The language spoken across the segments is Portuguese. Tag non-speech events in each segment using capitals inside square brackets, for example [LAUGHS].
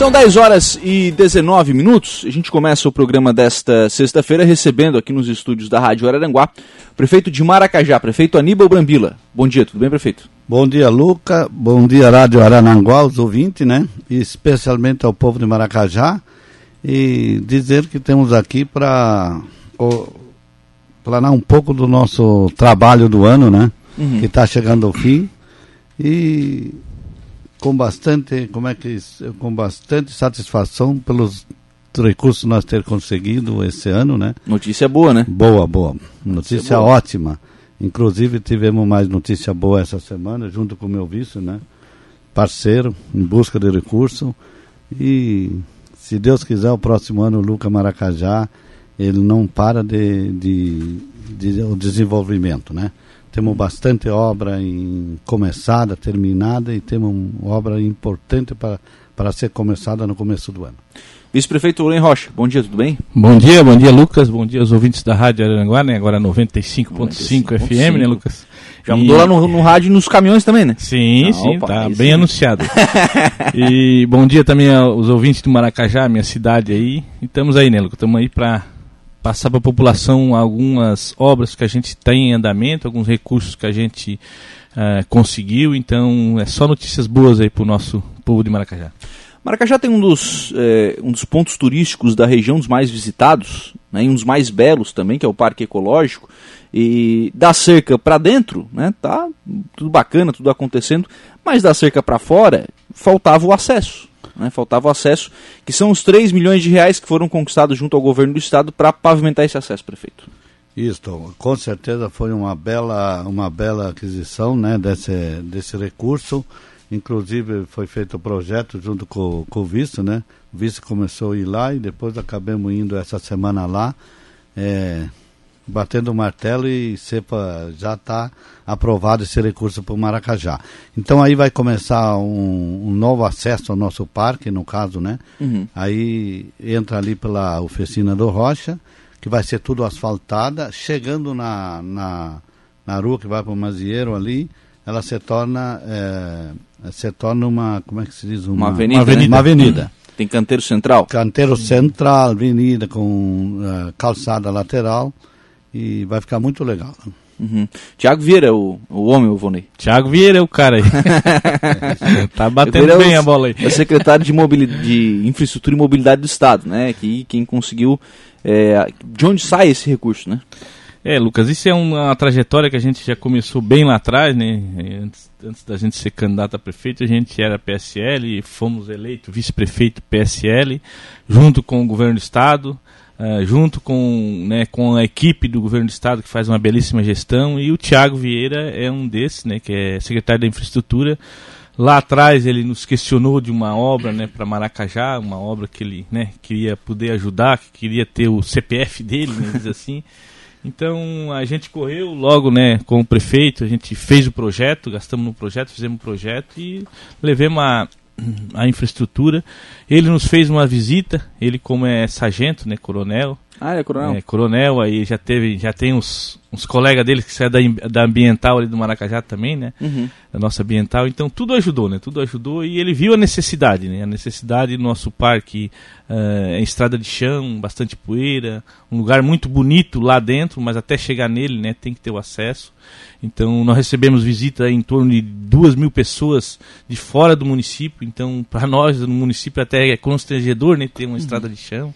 São 10 horas e 19 minutos. A gente começa o programa desta sexta-feira recebendo aqui nos estúdios da Rádio Araranguá o prefeito de Maracajá, prefeito Aníbal Brambila. Bom dia, tudo bem, prefeito? Bom dia, Luca. Bom dia, Rádio Araranguá, os ouvintes, né? E especialmente ao povo de Maracajá. E dizer que temos aqui para planar um pouco do nosso trabalho do ano, né? Uhum. Que está chegando ao fim. E com bastante, como é que com bastante satisfação pelos recursos nós ter conseguido esse ano, né? Notícia boa, né? Boa, boa. Notícia, notícia boa. ótima. Inclusive tivemos mais notícia boa essa semana, junto com o meu vice, né? Parceiro, em busca de recurso. E se Deus quiser, o próximo ano o Luca Maracajá, ele não para de, de, de o desenvolvimento, né? Temos bastante obra em, começada, terminada e temos uma obra importante para, para ser começada no começo do ano. Vice-prefeito Len Rocha, bom dia, tudo bem? Bom dia, bom dia Lucas, bom dia aos ouvintes da Rádio Aranguá, né? Agora 95.5 FM, né Lucas? Já mudou e... lá no, no, rádio e nos caminhões também, né? Sim, ah, sim, opa, tá bem sim. anunciado. [LAUGHS] e bom dia também aos ouvintes do Maracajá, minha cidade aí. E estamos aí, né, Lucas? Estamos aí para passar para a população algumas obras que a gente tem em andamento, alguns recursos que a gente uh, conseguiu. Então, é só notícias boas aí para o nosso povo de Maracajá. Maracajá tem um dos, é, um dos pontos turísticos da região dos mais visitados, né, e um dos mais belos também, que é o Parque Ecológico. E da cerca para dentro, né, tá tudo bacana, tudo acontecendo, mas da cerca para fora faltava o acesso né, faltava o acesso, que são os 3 milhões de reais que foram conquistados junto ao governo do estado para pavimentar esse acesso, prefeito. Isso, com certeza foi uma bela, uma bela aquisição né, desse, desse recurso. Inclusive foi feito o projeto junto com, com o vice, né? O vice começou a ir lá e depois acabamos indo essa semana lá. É, batendo o martelo e CEPA já está aprovado esse recurso para o Maracajá. Então aí vai começar um, um, novo acesso ao nosso parque, no caso, né? Uhum. Aí entra ali pela oficina do Rocha, que vai ser tudo asfaltada, chegando na, na, na rua que vai para o Mazieiro ali, ela se torna, é, se torna uma, como é que se diz? Uma, uma avenida. Uma avenida. Né? Uma avenida. Uhum. Tem canteiro central? Canteiro central, avenida com uh, calçada lateral e vai ficar muito legal. Uhum. Tiago Vieira é o, o homem, o Vonei. Tiago Vieira é o cara aí. [LAUGHS] tá batendo bem é o, a bola aí. É o secretário de, de Infraestrutura e Mobilidade do Estado, né? Que quem conseguiu. É, de onde sai esse recurso, né? É, Lucas, isso é uma trajetória que a gente já começou bem lá atrás, né? Antes, antes da gente ser candidato a prefeito, a gente era PSL, fomos eleitos vice-prefeito PSL, junto com o governo do estado. Uh, junto com, né, com a equipe do governo do estado que faz uma belíssima gestão e o Tiago Vieira é um desses, né, que é secretário da infraestrutura. Lá atrás ele nos questionou de uma obra, né, para Maracajá, uma obra que ele, né, queria poder ajudar, que queria ter o CPF dele, né, diz assim. Então a gente correu logo, né, com o prefeito, a gente fez o projeto, gastamos no projeto, fizemos o projeto e levemos a, a infraestrutura. Ele nos fez uma visita, ele como é sargento, né, coronel. Ah, é coronel. É, coronel, aí já teve, já tem uns, uns colegas dele que saem da, da ambiental ali do Maracajá também, né? Uhum. Da nossa ambiental. Então tudo ajudou, né? Tudo ajudou e ele viu a necessidade, né? A necessidade do nosso parque é estrada de chão, bastante poeira, um lugar muito bonito lá dentro, mas até chegar nele, né? Tem que ter o acesso. Então nós recebemos visita em torno de duas mil pessoas de fora do município. Então para nós no município até é constrangedor, né? Ter uma uhum. estrada de chão.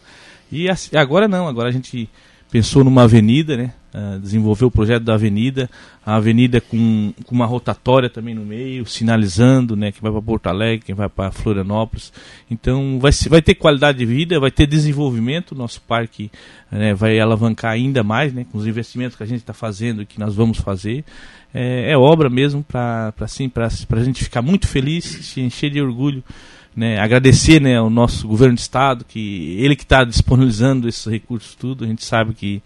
E agora não, agora a gente pensou numa avenida, né? Uh, desenvolveu o projeto da avenida, a avenida com, com uma rotatória também no meio, sinalizando, né, quem vai para Porto Alegre, quem vai para Florianópolis. Então vai, vai ter qualidade de vida, vai ter desenvolvimento, nosso parque né, vai alavancar ainda mais, né, com os investimentos que a gente está fazendo e que nós vamos fazer. É, é obra mesmo para assim, a gente ficar muito feliz, se encher de orgulho né, agradecer né, ao nosso governo de estado, que ele que está disponibilizando esses recursos tudo, a gente sabe que,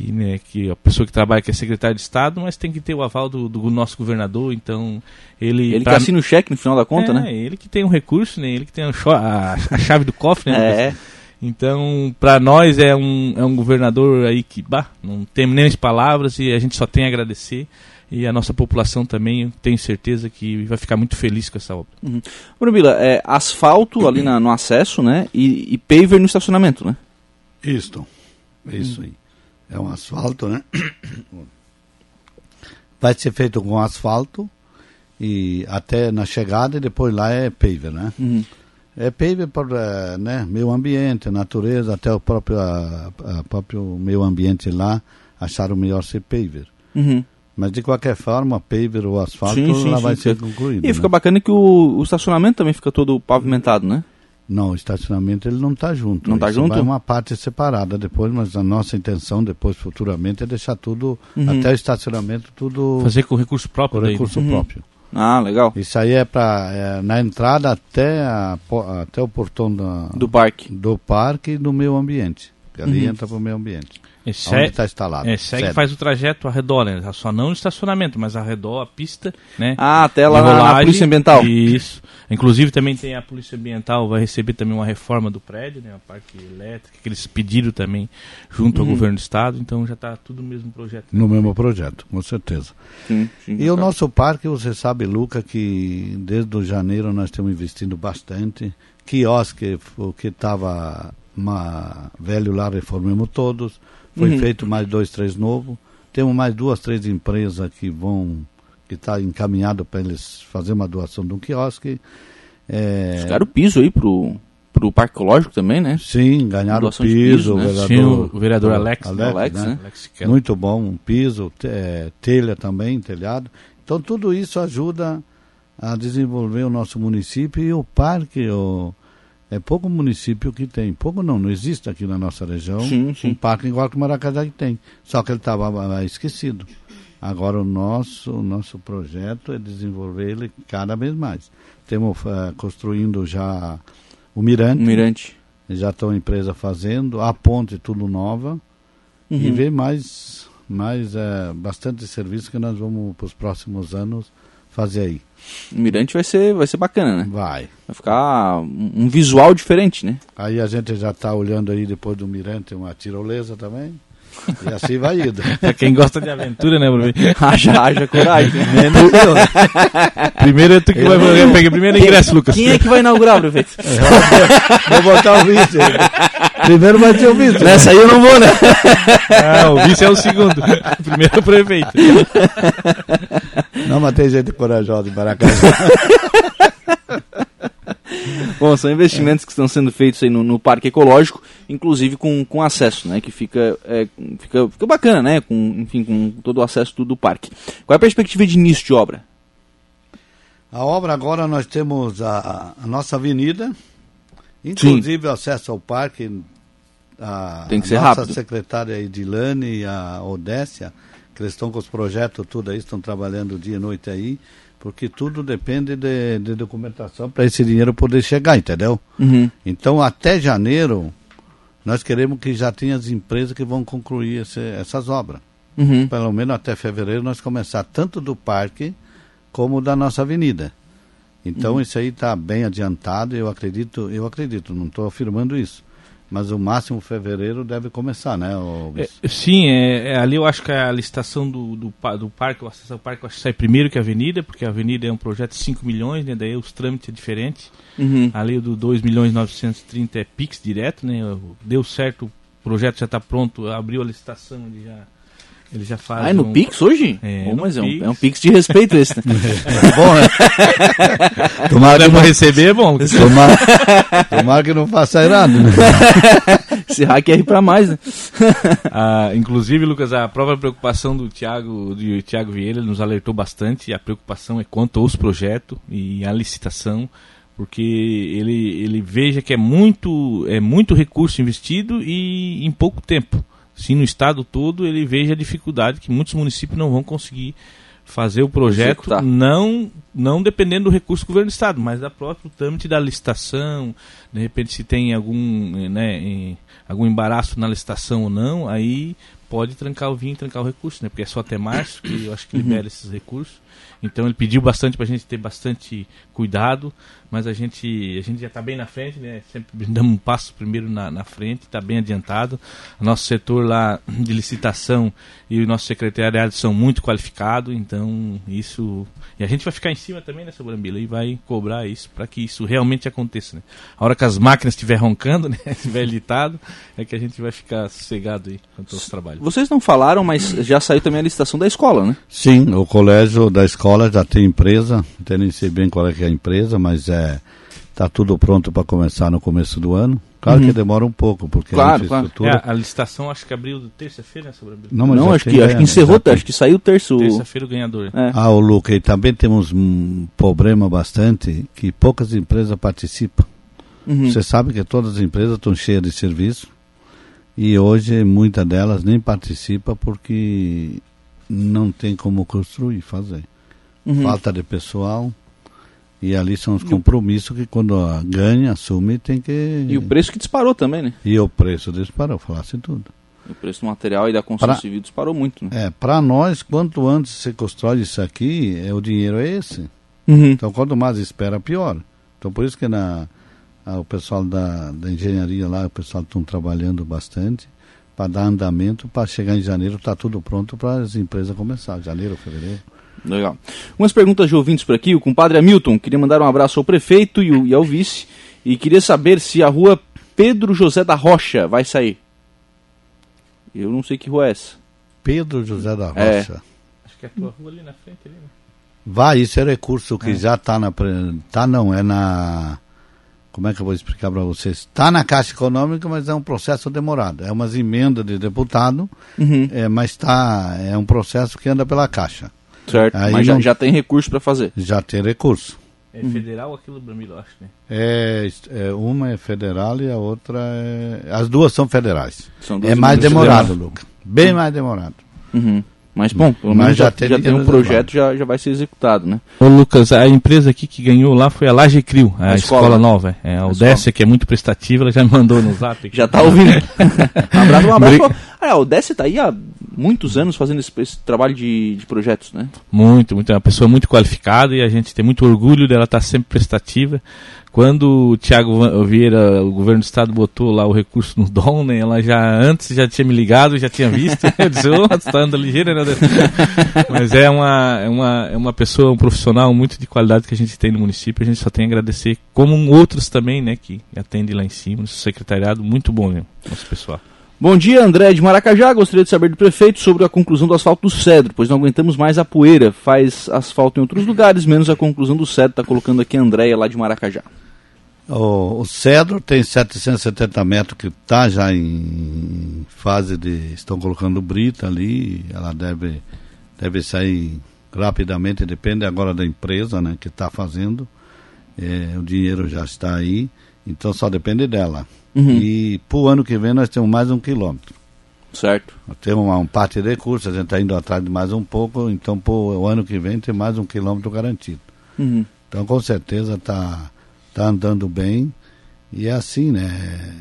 que, né, que a pessoa que trabalha que é secretário de estado, mas tem que ter o aval do, do nosso governador, então ele... Ele pra... que assina o cheque no final da conta, é, né? ele que tem um recurso, né, ele que tem a, a chave do cofre, né? É. Então, para nós é um, é um governador aí que, bah, não temos nem as palavras e a gente só tem a agradecer. e a nossa população também, tenho certeza que vai ficar muito feliz com essa obra. Uhum. Brubila, é asfalto ali na, no acesso, né? E, e paver no estacionamento, né? Isso, isso aí. É um asfalto, né? [COUGHS] Vai ser feito com asfalto e até na chegada e depois lá é paver, né? Uhum. É paver para né, meio ambiente, natureza, até o próprio, a, a próprio meio ambiente lá acharam melhor ser paver. Uhum. Mas de qualquer forma, paver ou asfalto Sim, sim, lá sim, vai ser concluído. E né? fica bacana que o, o estacionamento também fica todo pavimentado, né? Não, o estacionamento ele não está junto. Não tá Isso junto? Vai uma parte separada depois, mas a nossa intenção depois, futuramente, é deixar tudo, Uhum. até o estacionamento, tudo Fazer com recurso com próprio daí, né? recurso Uhum. próprio. Ah, legal. Isso aí é para na entrada até, a até o portão da, Do parque. do parque e do meio ambiente. Ali Uhum. entra para o meio ambiente. É, Onde segue, está instalado. é, segue faz o trajeto ao redor, né? Só não o estacionamento, mas ao redor, a pista, né? Ah, até lá na, na. Polícia Ambiental. Isso. Inclusive também tem a Polícia Ambiental, vai receber também uma reforma do prédio, né? A parte elétrica, que eles pediram também junto ao Uhum. governo do estado, então já está tudo no mesmo projeto. No mesmo projeto, com certeza. Sim, sim, E o nosso parque, você sabe, Luca, que desde o janeiro nós estamos investindo bastante. Quiosque, o que estava velho lá, reformamos todos. Foi Uhum. feito mais dois, três novos. Temos mais duas, três empresas que vão, que está encaminhado para eles fazer uma doação de um quiosque. É, Ficaram o piso aí pro, pro Parque Ecológico também, né? sim, ganharam o Doação de piso, piso, né? o vereador, Tinha o vereador Alex, Alex, né? Alex Keller. Muito bom, um piso, te- é, telha também, telhado. Então tudo isso ajuda a desenvolver o nosso município e o parque, o, é pouco município que tem, pouco não, não existe aqui na nossa região Sim, sim. um parque igual que Maracajá que tem, só que ele estava esquecido. Agora o nosso, o nosso projeto é desenvolver ele cada vez mais. Temos eh, construindo já o Mirante, O Mirante. já estão a empresa fazendo, a ponte tudo nova e Uhum. ver mais, mais é, bastante serviço que nós vamos para os próximos anos fazer aí. O Mirante vai ser, vai ser bacana, né? Vai. Vai ficar um visual diferente, né? Aí a gente já está olhando aí depois do Mirante uma tirolesa também. E assim vai indo. [LAUGHS] Pra quem gosta de aventura, né, Bruno? [LAUGHS] haja, haja coragem. né? Menos eu, né? Primeiro é tu que vai eu peguei primeiro ingresso, Lucas. Quem é que vai inaugurar, prefeito? [LAUGHS] Vou botar o vice. aí. Primeiro vai ser o vice. Nessa aí eu não vou, né? Ah, o vice é o segundo. Primeiro é o prefeito. Não, mas tem gente corajosa em Maracajá. [LAUGHS] Bom, são investimentos que estão sendo feitos aí no, no Parque Ecológico, inclusive com, com acesso, né? Que fica, é, fica, fica bacana, né? Com, enfim, com todo o acesso do, do parque. Qual é a perspectiva de início de obra? A obra agora nós temos a, a nossa avenida, inclusive o acesso ao parque. A, Tem que a ser nossa rápido. secretária Edilane e a Odécia, que eles estão com os projetos tudo aí, estão trabalhando dia e noite aí, porque tudo depende de, de documentação para esse dinheiro poder chegar, entendeu? Uhum. Então até janeiro nós queremos que já tenha as empresas que vão concluir esse- essas obras. Uhum. Pelo menos até fevereiro nós começar tanto do parque como da nossa avenida. Então Uhum. isso aí está bem adiantado, eu acredito, eu acredito, não estou afirmando isso. Mas o máximo fevereiro deve começar, né? É, sim, é, é, ali eu acho que a licitação do, do, do parque, o acesso ao parque, eu acho que sai primeiro que a avenida, porque a avenida é um projeto de 5 milhões, né? Daí os trâmites é diferente. Uhum. Ali do 2 milhões e 930 é Pix direto, né? Deu certo, o projeto já está pronto, abriu a licitação, ele já, ele já faz. Ah, é no um- Pix hoje? É, Bom, mas é um, Pix. é um Pix de respeito esse, né? [LAUGHS] [LAUGHS] Bom, né? [LAUGHS] tomara, que não, receber, é bom. tomara, tomara que não faça errado, né? Esse hack é R pra mais, né? Ah, inclusive, Lucas, a própria preocupação do Tiago do Thiago Vieira nos alertou bastante. A preocupação é quanto aos projetos e a licitação, porque ele, ele veja que é muito, é muito recurso investido e em pouco tempo. Se no estado todo ele veja a dificuldade que muitos municípios não vão conseguir fazer o projeto, Executar. não, não dependendo do recurso do governo do estado, mas da própria trâmite da licitação, de repente se tem algum, né, algum embaraço na licitação ou não, aí pode trancar o vinho, trancar o recurso, né? Porque é só até março que eu acho que libera esses recursos. Então ele pediu bastante para a gente ter bastante cuidado, mas a gente, a gente já está bem na frente, né? Sempre [LAUGHS] damos um passo primeiro na, na frente, está bem adiantado. O nosso setor lá de licitação e o nosso secretariado são muito qualificados, então isso. E a gente vai ficar em cima também nessa Brambila e vai cobrar isso para que isso realmente aconteça. Né? A hora que as máquinas estiverem roncando, [LAUGHS] né? estiver litado, é que a gente vai ficar sossegado aí quanto aos trabalhos. Vocês não falaram, mas já saiu também a licitação da escola, né? Sim, o colégio da escola já tem empresa, até nem sei bem qual é, é a empresa, mas é tá tudo pronto para começar no começo do ano. Claro uhum. que demora um pouco, porque claro, a infraestrutura... Claro. É, a licitação acho que abriu terça-feira, né, sobre Não, mas não acho, que, acho que encerrou, acho que saiu terço. Terça-feira o ganhador. É. Ah, o Luca, e também temos um problema bastante que poucas empresas participam. Uhum. Você sabe que todas as empresas estão cheias de serviço e hoje muitas delas nem participam porque não tem como construir, fazer uhum. falta de pessoal. E ali são os compromissos que quando ganha, assume, tem que. E o preço que disparou também, né? E o preço disparou, falasse tudo. O preço do material e da construção pra, civil disparou muito, né? É, para nós, quanto antes você constrói isso aqui, é, o dinheiro é esse. Uhum. Então, quanto mais espera, pior. Então, por isso que na, o pessoal da, da engenharia lá, o pessoal estão trabalhando bastante para dar andamento, para chegar em janeiro, está tudo pronto para as empresas começar, janeiro, fevereiro. Legal. Umas perguntas de ouvintes por aqui. O compadre Hamilton queria mandar um abraço ao prefeito e, o, e ao vice. E queria saber se a rua Pedro José da Rocha vai sair. Eu não sei que rua é essa. Pedro José da é. Rocha. É. Acho que é a tua rua ali na frente. Ali, né? Vai, isso é recurso que é. já está na. Tá não, é na. Como é que eu vou explicar para vocês? Está na Caixa Econômica, mas é um processo demorado. É umas emendas de deputado, uhum. é, mas tá, é um processo que anda pela Caixa. Certo, Aí mas já, já tem recurso para fazer. Já tem recurso. É federal aquilo Bramilo, acho, né? É, é, uma é federal e a outra é. As duas são federais. São é mais demorado, Lucas. Bem mais demorado. Uhum. Mas bom, pelo menos já, já, tem, já tem um projeto, já, já vai ser executado, né? Ô Lucas, a empresa aqui que ganhou lá foi a Laje Crio, a, a escola, escola, nova. É, a Odécia, que é muito prestativa, ela já me [LAUGHS] mandou no zap. já tá ouvindo. um [LAUGHS] abraço, um abraço. Ah, a Odécia tá aí há muitos anos fazendo esse, esse trabalho de, de, projetos, né? Muito, muito. É uma pessoa muito qualificada e a gente tem muito orgulho dela estar tá sempre prestativa. Quando o Tiago Vieira, o governo do estado, botou lá o recurso no DOM, né, ela já antes já tinha me ligado, já tinha visto. [LAUGHS] Eu disse, oh, você tá andando ligeira, né? Mas é uma, é, uma, é uma pessoa, um profissional muito de qualidade que a gente tem no município. A gente só tem a agradecer, como outros também, né, que atendem lá em cima, no secretariado. Muito bom, né, nosso pessoal. Bom dia, André de Maracajá. Gostaria de saber do prefeito sobre a conclusão do asfalto do Cedro, pois não aguentamos mais a poeira. Faz asfalto em outros lugares, menos a conclusão do Cedro. Está colocando aqui a Andréia lá de Maracajá. O, o Cedro tem 770 metros que está já em fase de. Estão colocando brita ali. Ela deve, deve sair rapidamente, depende agora da empresa né, que está fazendo. É, o dinheiro já está aí, então só depende dela. Uhum. E para o ano que vem nós temos mais um quilômetro. Certo. Nós temos uma, um parte de recursos, a gente está indo atrás de mais um pouco, então para o ano que vem tem mais um quilômetro garantido. Uhum. Então com certeza está tá andando bem. E é assim, né?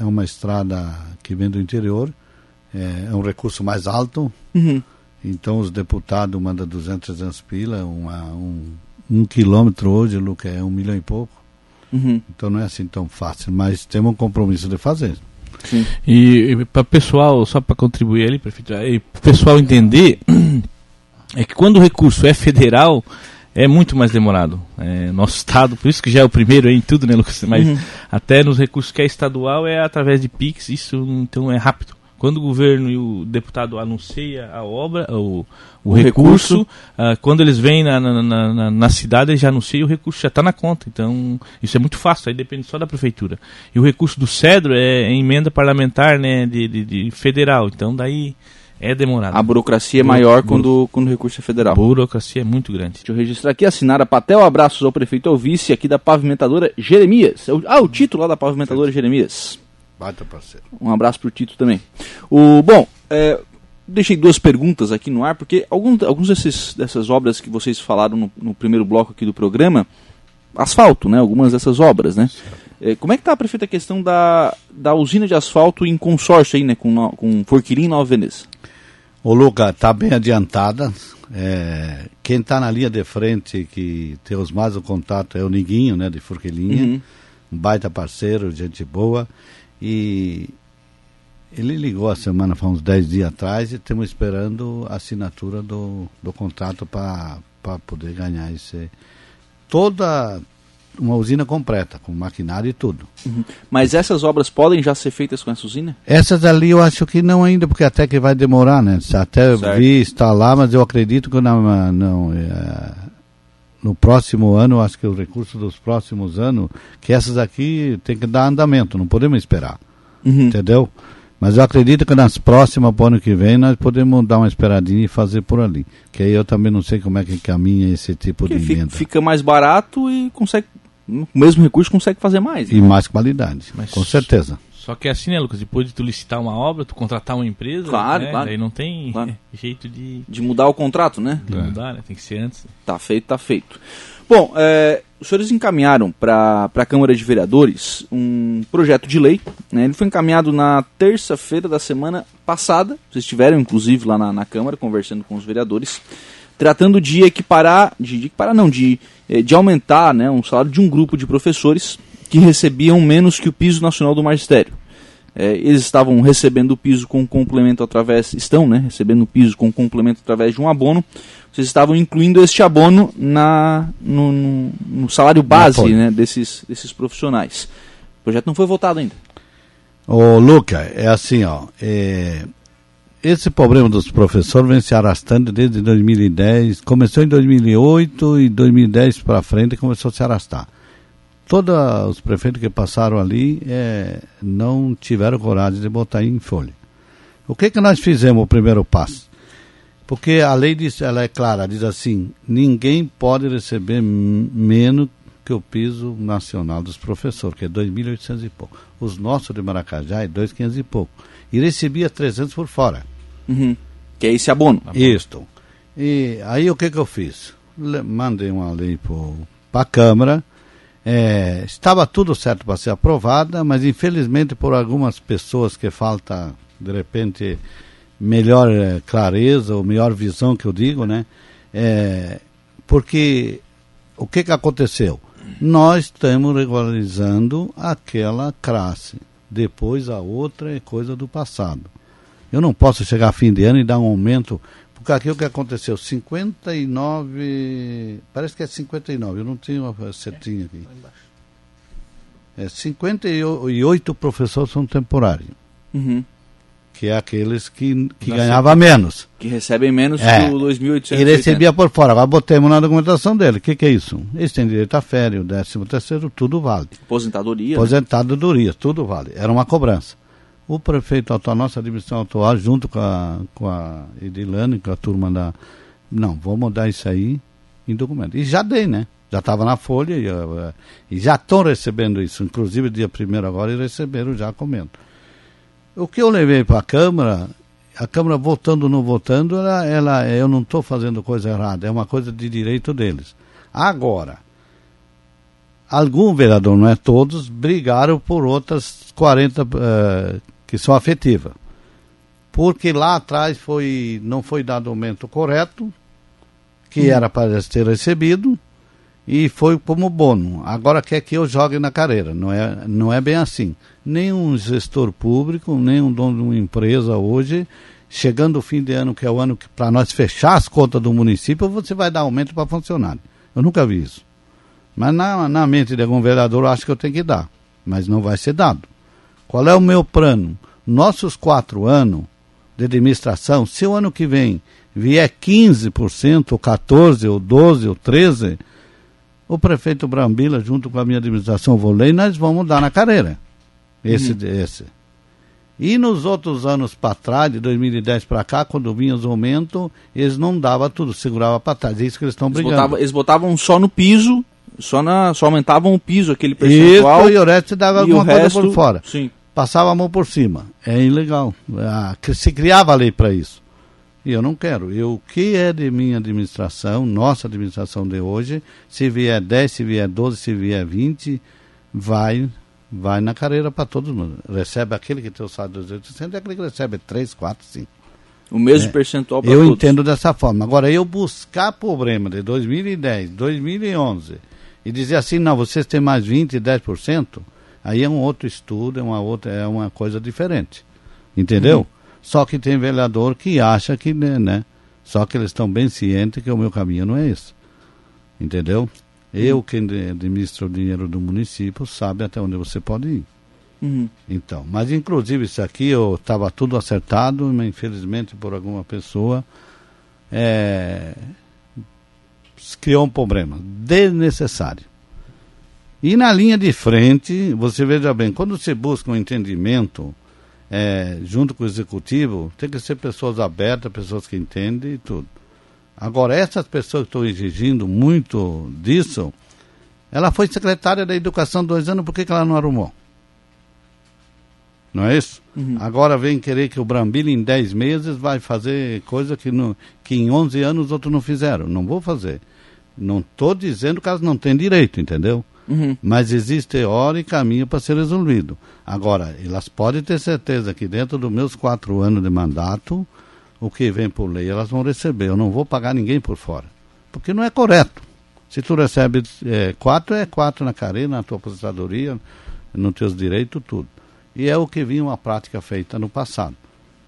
É uma estrada que vem do interior, é, é um recurso mais alto. Uhum. Então os deputados mandam 200, 300 pila, uma, um, um quilômetro hoje, Luca, é um milhão e pouco. Uhum. Então não é assim tão fácil, mas temos um compromisso de fazer. Sim. E, e para pessoal, só para contribuir ali, prefeito, e o pessoal entender [CLEARS THROAT] é que quando o recurso é federal, é muito mais demorado. É, nosso estado, por isso que já é o primeiro em tudo, né, Lucas? Mas uhum. até nos recursos que é estadual é através de PIX, isso então é rápido. Quando o governo e o deputado anuncia a obra, o, o, o recurso, recurso. Uh, quando eles vêm na, na, na, na cidade, eles já anunciam o recurso já está na conta. Então, isso é muito fácil, aí depende só da prefeitura. E o recurso do Cedro é, é emenda parlamentar né, de, de, de, federal. Então, daí é demorado. A burocracia é maior quando, quando o recurso é federal. A burocracia é muito grande. Deixa eu registrar aqui, assinar a Patel, abraços ao prefeito ao vice aqui da pavimentadora Jeremias. Ah, o título lá da pavimentadora Jeremias. Parceiro. Um abraço pro Tito também. O, bom, é, deixei duas perguntas aqui no ar, porque alguns, alguns desses, dessas obras que vocês falaram no, no primeiro bloco aqui do programa, asfalto, né? Algumas dessas obras, né? É, como é que está, prefeito, a questão da, da usina de asfalto em consórcio aí, né? Com, com Forquilim e Nova Veneza? O Luca está bem adiantada. É, quem está na linha de frente, que tem os mais o contato, é o Niguinho, né, de Forquilhinha. Uhum. Um baita parceiro, gente boa. E ele ligou a semana, faz uns 10 dias atrás, e estamos esperando a assinatura do, do contrato para poder ganhar esse. Toda, uma usina completa, com maquinário e tudo. Uhum. Mas essas obras podem já ser feitas com essa usina? Essas ali eu acho que não ainda, porque até que vai demorar, né? Até certo. vi lá, mas eu acredito que não, não é, no próximo ano, acho que os recursos dos próximos anos, que essas aqui tem que dar andamento, não podemos esperar. Uhum. Entendeu? Mas eu acredito que nas próximas, para o ano que vem, nós podemos dar uma esperadinha e fazer por ali. Que aí eu também não sei como é que caminha esse tipo de emenda. Fica mais barato e consegue o mesmo recurso consegue fazer mais. E né? mais qualidade, Mas com certeza. Só que é assim, né, Lucas? Depois de tu licitar uma obra, tu contratar uma empresa, claro, né? claro. aí não tem claro. [LAUGHS] jeito de... De mudar o contrato, né? De é. mudar, né? Tem que ser antes. Tá feito, tá feito. Bom, é, os senhores encaminharam para a Câmara de Vereadores um projeto de lei. Né? Ele foi encaminhado na terça-feira da semana passada. Vocês estiveram, inclusive, lá na, na Câmara, conversando com os vereadores tratando de equiparar, de, de equiparar não, de, eh, de aumentar né, um salário de um grupo de professores que recebiam menos que o piso nacional do magistério. É, eles estavam recebendo o piso com complemento através, estão né, recebendo o piso com complemento através de um abono. Vocês estavam incluindo este abono na, no, no, no salário base né, desses, desses profissionais. O projeto não foi votado ainda. Ô, Luca, é assim, ó. É, esse problema dos professores vem se arrastando desde 2010. Começou em 2008 e 2010 para frente começou a se arrastar. Todos os prefeitos que passaram ali é, não tiveram coragem de botar em folha. O que que nós fizemos o primeiro passo? Porque a lei diz, ela é clara, diz assim: ninguém pode receber menos que o piso nacional dos professores, que é 2.800 e pouco. Os nossos de Maracajá é 2.500 e pouco. E recebia 300 por fora. Uhum. Que é esse abono. Isto. E aí o que que eu fiz? Le mandei uma lei para a Câmara. É, estava tudo certo para ser aprovada, mas infelizmente por algumas pessoas que falta, de repente, melhor é, clareza ou melhor visão que eu digo, né? É, porque o que que aconteceu? Nós estamos regularizando aquela classe. Depois a outra é coisa do passado. Eu não posso chegar a fim de ano e dar um aumento, porque aqui o que aconteceu, 59, parece que é 59, eu não tenho uma setinha aqui. É, 58 professores são temporários. Uhum. Que é aqueles que, que ganhavam menos. Que recebem menos é. que o 2.800. E recebia por fora. Agora botemos na documentação dele. O que, que é isso? Eles têm direito a férias, o 13 terceiro, tudo vale. Aposentadoria. Aposentadoria, né? tudo vale. Era uma cobrança. O prefeito atual, nossa administração atual, junto com a, com a Edilane, com a turma da. Não, vou mudar isso aí em documento. E já dei, né? Já estava na folha e, uh, e já estão recebendo isso. Inclusive, dia primeiro agora, e receberam já comento. O que eu levei para a Câmara, a Câmara votando ou não votando, ela, ela, eu não estou fazendo coisa errada, é uma coisa de direito deles. Agora, algum vereador, não é todos, brigaram por outras 40 uh, que são afetivas. Porque lá atrás foi, não foi dado o aumento correto, que hum. era para ter recebido, e foi como bônus. Agora quer que eu jogue na carreira. Não é, não é bem assim. Nenhum gestor público, nenhum dono de uma empresa hoje, chegando o fim de ano, que é o ano que para nós fechar as contas do município, você vai dar aumento para funcionário. Eu nunca vi isso. Mas na, na mente de algum vereador eu acho que eu tenho que dar. Mas não vai ser dado. Qual é o meu plano? Nossos quatro anos de administração, se o ano que vem vier 15%, ou 14%, ou 12%, ou 13%, o prefeito Brambila, junto com a minha administração, vou ler e nós vamos dar na carreira. Esse, uhum. esse. E nos outros anos para trás, de 2010 para cá, quando vinha os aumentos, eles não davam tudo, segurava para trás. É isso que eles estão brigando. Botavam, eles botavam só no piso, só, na, só aumentavam o piso, aquele percentual. Isso, e o resto dava alguma coisa resto, por fora. Sim. Passava a mão por cima. É ilegal. Ah, se criava a lei para isso. E eu não quero. Eu, o que é de minha administração, nossa administração de hoje, se vier 10, se vier 12, se vier 20, vai vai na carreira para todo mundo. Recebe aquele que tem o salário de 2.800 e aquele que recebe 3, 4, 5. O mesmo é, percentual para Eu todos. entendo dessa forma. Agora, eu buscar problema de 2010, 2011 e dizer assim, não, vocês têm mais 20, 10%, aí é um outro estudo, é uma outra, é uma coisa diferente. Entendeu? Uhum. Só que tem vereador que acha que, né, né? Só que eles estão bem cientes que o meu caminho não é esse. Entendeu? Uhum. Eu, quem administra o dinheiro do município, sabe até onde você pode ir. Uhum. Então, mas inclusive isso aqui eu estava tudo acertado, mas infelizmente por alguma pessoa é, criou um problema desnecessário. E na linha de frente, você veja bem, quando você busca um entendimento é, junto com o executivo, tem que ser pessoas abertas, pessoas que entendem e tudo. Agora, essas pessoas que estão exigindo muito disso, ela foi secretária da educação dois anos, por que, que ela não arrumou? Não é isso? Uhum. Agora vem querer que o Brambila em 10 meses vai fazer coisa que, no, que em 11 anos outros não fizeram. Não vou fazer. Não estou dizendo que elas não têm direito, entendeu? Uhum. Mas existe hora e caminho para ser resolvido. Agora, elas podem ter certeza que dentro dos meus quatro anos de mandato, o que vem por lei elas vão receber. Eu não vou pagar ninguém por fora. Porque não é correto. Se tu recebe é, quatro, é quatro na carreira, na tua aposentadoria, nos teus direitos, tudo. E é o que vinha uma prática feita no passado.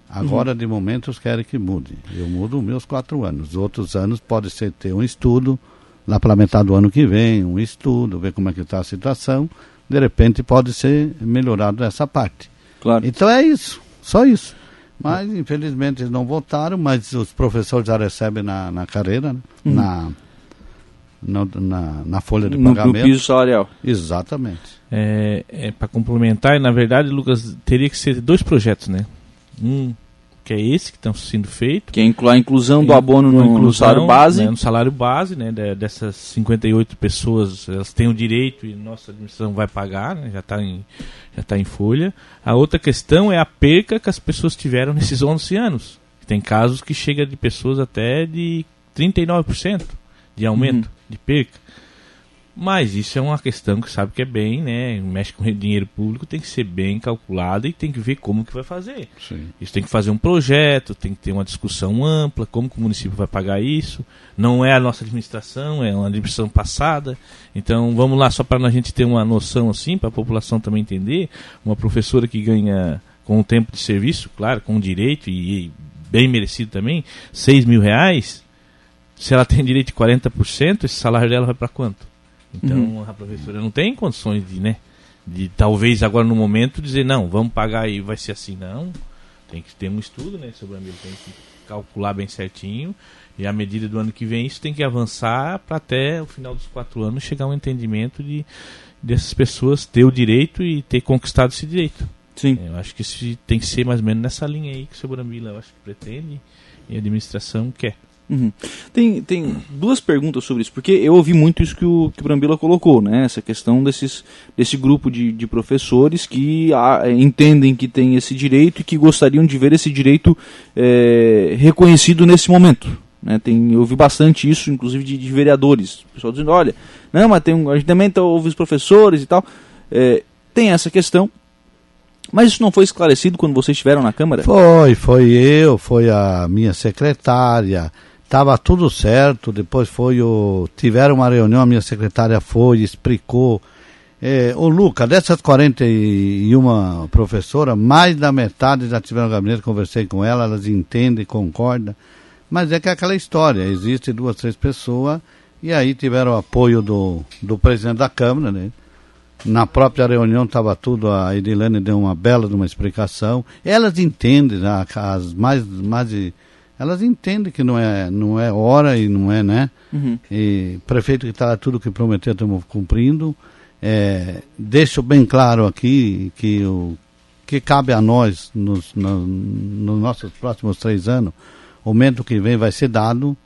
Agora, uhum. de momento, eles querem que mude. Eu mudo meus quatro anos. Outros anos pode ser ter um estudo, lá para metade do ano que vem, um estudo, ver como é que está a situação, de repente pode ser melhorado essa parte. Claro. Então é isso, só isso. Mas infelizmente eles não votaram, mas os professores já recebem na, na carreira, né? uhum. na, na, na, na, folha de no, pagamento. No piso salarial. Exatamente. É, é para complementar, na verdade, Lucas, teria que ser dois projetos, né? Um que é esse que está sendo feito. Que é a inclusão do abono no, inclusão, no salário base. Né, no salário base, né, dessas 58 pessoas, elas têm o direito e nossa administração vai pagar, né, já está em, já tá em folha. A outra questão é a perca que as pessoas tiveram nesses 11 anos. Tem casos que chega de pessoas até de 39% de aumento uhum. de perca. Mas isso é uma questão que sabe que é bem, né? Mexe com dinheiro público, tem que ser bem calculado e tem que ver como que vai fazer. Sim. Isso tem que fazer um projeto, tem que ter uma discussão ampla, como que o município vai pagar isso. Não é a nossa administração, é uma administração passada. Então vamos lá, só para a gente ter uma noção assim, para a população também entender, uma professora que ganha com o tempo de serviço, claro, com direito e, e bem merecido também, 6 mil reais, se ela tem direito de 40%, esse salário dela vai para quanto? Então uhum. a professora não tem condições de, né? De talvez agora no momento dizer, não, vamos pagar e vai ser assim, não. Tem que ter um estudo, né, sobre a tem que calcular bem certinho. E à medida do ano que vem, isso tem que avançar para até o final dos quatro anos chegar a um entendimento de dessas pessoas ter o direito e ter conquistado esse direito. Sim. Eu acho que isso tem que ser mais ou menos nessa linha aí que o seu Brambila eu acho que pretende e a administração quer. Uhum. Tem, tem duas perguntas sobre isso, porque eu ouvi muito isso que o, que o Brambila colocou, né? Essa questão desses, desse grupo de, de professores que a, ah, entendem que tem esse direito e que gostariam de ver esse direito é, reconhecido nesse momento. Né? Tem, eu ouvi bastante isso, inclusive de, de vereadores. O pessoal dizendo, olha, não, mas tem a gente também tá, ouve os professores e tal. É, tem essa questão, mas isso não foi esclarecido quando vocês estiveram na Câmara? Foi, foi eu, foi a minha secretária, Tava tudo certo, depois foi o. Tiveram uma reunião, a minha secretária foi, explicou. É, ô Luca, dessas 41 professoras, mais da metade já tiveram no gabinete, conversei com ela, elas entendem, concordam. Mas é que é aquela história, existe duas, três pessoas, e aí tiveram o apoio do, do presidente da Câmara, né? Na própria reunião estava tudo, a Edilene deu uma bela uma explicação. Elas entendem, as mais, mais de elas entendem que não é, não é hora e não é, né? Uhum. E prefeito que está tudo que prometeu, estamos cumprindo. É, deixo bem claro aqui que o que cabe a nós nos, no, nos nossos próximos três anos, o aumento que vem vai ser dado,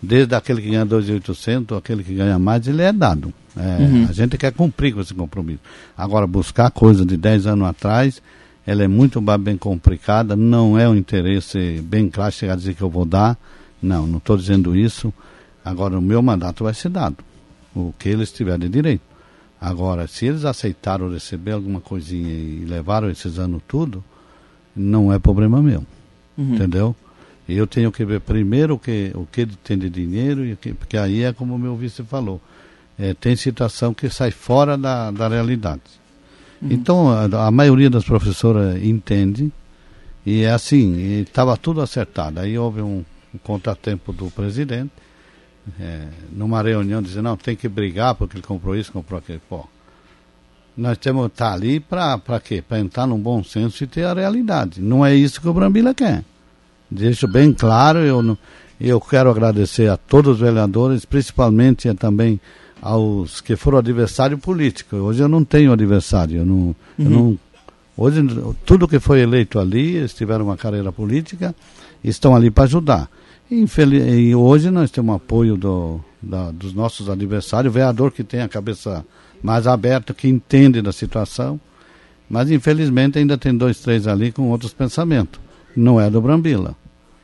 desde aquele que ganha 2.800, aquele que ganha mais, ele é dado. É, uhum. A gente quer cumprir com esse compromisso. Agora, buscar coisa de 10 anos atrás ela é muito bem complicada, não é um interesse bem claro chegar a dizer que eu vou dar. Não, não estou dizendo isso. Agora, o meu mandato vai ser dado, o que eles tiverem direito. Agora, se eles aceitaram receber alguma coisinha e levaram esses anos tudo, não é problema meu. Uhum. Entendeu? Eu tenho que ver primeiro o que, o que tem de dinheiro, e que, porque aí é como o meu vice falou. É, tem situação que sai fora da, da realidade. Então, a, a, maioria das professoras entende, e é assim, estava tudo acertado. Aí houve um, um contratempo do presidente, é, numa reunião, dizendo, não, tem que brigar porque ele comprou isso, comprou aquilo. Pô, nós temos que estar tá ali para quê? Para entrar num bom senso e ter a realidade. Não é isso que o Brambila quer. Deixo bem claro, eu, eu quero agradecer a todos os vereadores, principalmente também aos que foram adversário político. Hoje eu não tenho adversário, eu não, uhum. eu não hoje tudo que foi eleito ali, eles tiveram uma carreira política, estão ali para ajudar. Infeliz, e hoje nós temos apoio do, da, dos nossos adversários, o vereador que tem a cabeça mais aberta, que entende da situação, mas infelizmente ainda tem dois, três ali com outros pensamentos. Não é do Brambila.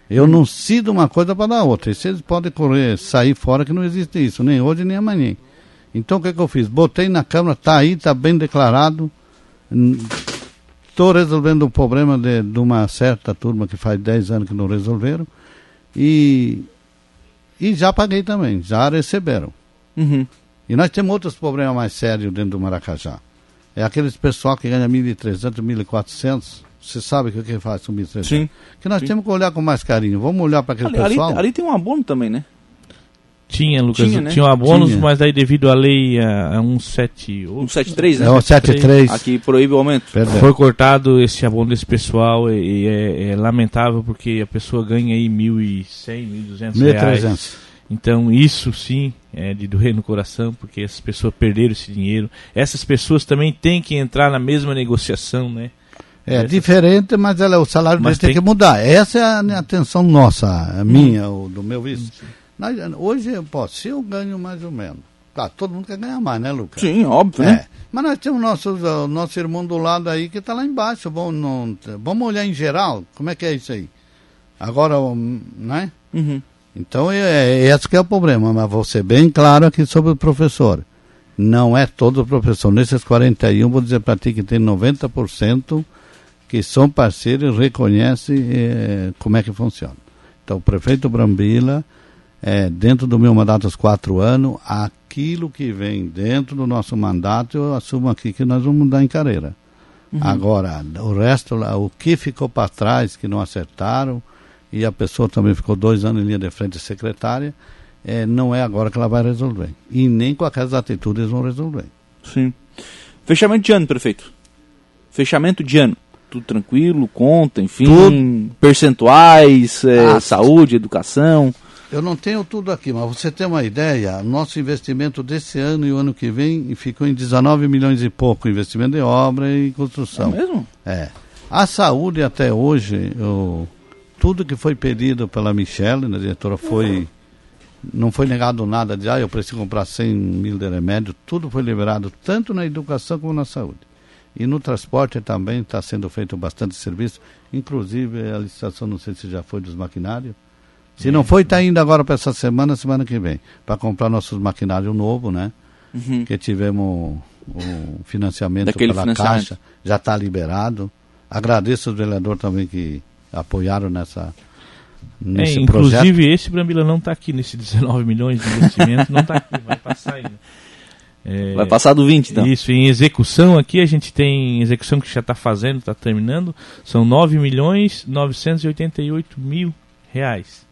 Eu não cido uma coisa para dar outra. E vocês podem correr, sair fora que não existe isso, nem hoje nem amanhã. Então o que, que eu fiz? Botei na Câmara, está aí, está bem declarado. Estou resolvendo o problema de, de, uma certa turma que faz 10 anos que não resolveram. E, e já paguei também, já receberam. Uhum. E nós temos outros problemas mais sérios dentro do Maracajá. É aqueles pessoal que ganha 1.300, 1.400. Você sabe o que, que faz com 1.300? Sim. Que nós sim. temos que olhar com mais carinho. Vamos olhar para aquele ali, pessoal. Ali, ali, tem um abono também, né? Tinha, Lucas. Tinha, né? tinha um abono, mas aí devido à lei a, a 178... 173, né? É 173. Aqui proíbe o aumento. Perdão. Foi cortado esse abono desse pessoal e, e é, é, lamentável porque a pessoa ganha aí 1.100, 1.200 reais. Então isso sim é de doer no coração, porque essas pessoas perderam esse dinheiro. Essas pessoas também têm que entrar na mesma negociação, né? É Essas... diferente, mas ela, o salário mas tem... tem que mudar. Essa é a atenção nossa, a minha, hum. do meu vice. hoje, pô, se eu ganho mais ou menos, tá, todo mundo quer ganhar mais, né, Lucas? Sim, óbvio, né? é. né? Mas nós temos nosso, o nosso irmão do lado aí que está lá embaixo. Vamos, não, vamos olhar em geral, como é que é isso aí? Agora, né? Uhum. Então, é, é, esse que é o problema, mas vou ser bem claro aqui sobre o professor. Não é todo professor. Nesses 41, vou dizer para ti que tem 90% que são parceiros e reconhecem é, como é que funciona. Então, o prefeito Brambila, é, dentro do meu mandato dos quatro anos, aquilo que vem dentro do nosso mandato, eu assumo aqui que nós vamos mudar em carreira. Uhum. Agora, o resto, o que ficou para trás, que não acertaram, e a pessoa também ficou dois anos em linha de frente secretária, é, não é agora que ela vai resolver. E nem com aquelas atitudes vão resolver. Sim. Fechamento de ano, prefeito. Fechamento de ano. Tudo tranquilo, conta, enfim, tudo... percentuais, é, ah, saúde, educação. Eu não tenho tudo aqui, mas você tem uma ideia, nosso investimento desse ano e o ano que vem ficou em 19 milhões e pouco, investimento em obra e construção. É mesmo? É. A saúde até hoje, eu tudo que foi pedido pela Michelle, né, diretora, foi. Não foi negado nada de, ah, eu preciso comprar 100 mil de remédio. Tudo foi liberado, tanto na educação como na saúde. E no transporte também está sendo feito bastante serviço, inclusive a licitação, não sei se já foi dos maquinários. Se é. não foi, está indo agora para essa semana, semana que vem, para comprar nossos maquinários novo, né? Uhum. Que tivemos o financiamento Daquele pela financiamento. Caixa, já está liberado. Agradeço ao vereador também que apoiaram nessa nesse é, inclusive projeto. esse Brambila não está aqui nesse [LAUGHS] 19 milhões de investimento, não está aqui, vai passar ainda. É, vai passar do 20, então. Isso, em execução aqui a gente tem execução que já está fazendo, está terminando, são 9 milhões 988 mil reais.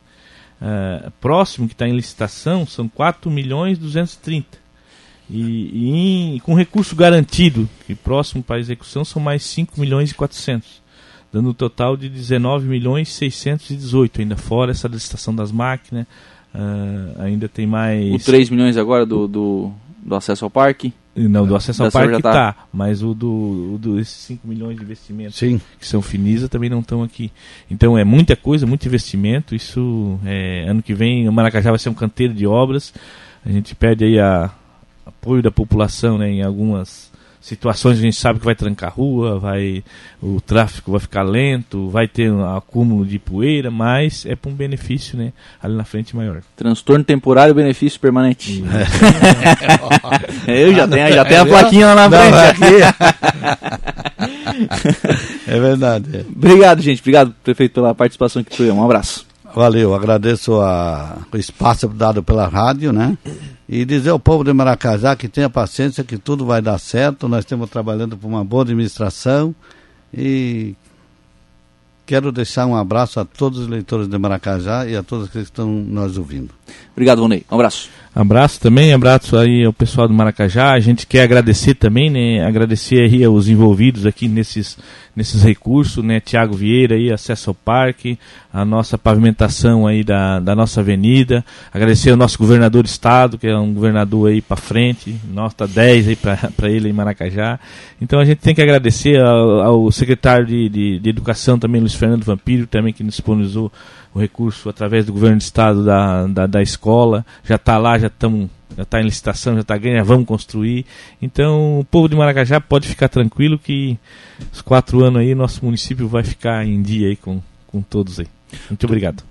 Uh, próximo que está em licitação são 4 milhões 230. E, e com recurso garantido, que próximo para execução são mais 5 milhões e 400 dando um total de 19 milhões 618, ainda fora essa licitação das máquinas, uh, ainda tem mais... O 3 milhões agora do, do, do acesso ao parque? Não, do acesso ao parque está, tá, mas o do, o do esses 5 milhões de investimentos Sim. que são Finisa também não estão aqui. Então é muita coisa, muito investimento, isso é, ano que vem o Maracajá vai ser um canteiro de obras, a gente pede aí a apoio da população né, em algumas situações a gente sabe que vai trancar a rua, vai, o tráfego vai ficar lento, vai ter um acúmulo de poeira, mas é para um benefício né, ali na frente maior. Transtorno temporário, benefício permanente. [LAUGHS] Eu já tenho, já tenho a plaquinha lá na frente. [LAUGHS] é verdade. É. Obrigado, gente. Obrigado, prefeito, pela participação aqui. Um abraço. Valeu, agradeço a, o espaço dado pela rádio, né? E dizer ao povo de Maracajá que tenha paciência, que tudo vai dar certo. Nós estamos trabalhando por uma boa administração e quero deixar um abraço a todos os leitores de Maracajá e a todos que estão nos ouvindo. Obrigado, Vonei. Um abraço. Abraço também, abraço aí ao pessoal do Maracajá. A gente quer agradecer também, né? Agradecer aí aos envolvidos aqui nesses, nesses recursos, né? Tiago Vieira aí, acesso ao parque, a nossa pavimentação aí da, da nossa avenida. Agradecer ao nosso governador do estado, que é um governador aí para frente, nota 10 aí para [LAUGHS] ele em Maracajá. Então a gente tem que agradecer ao, ao secretário de, de, de, Educação também, Luiz Fernando Vampiro, também que disponibilizou o recurso através do governo do estado da, da, da escola. Já está lá, já estamos já está em licitação, já está ganha, vamos construir. Então o povo de Maracajá pode ficar tranquilo que os quatro anos aí nosso município vai ficar em dia aí com, com todos aí. Muito obrigado.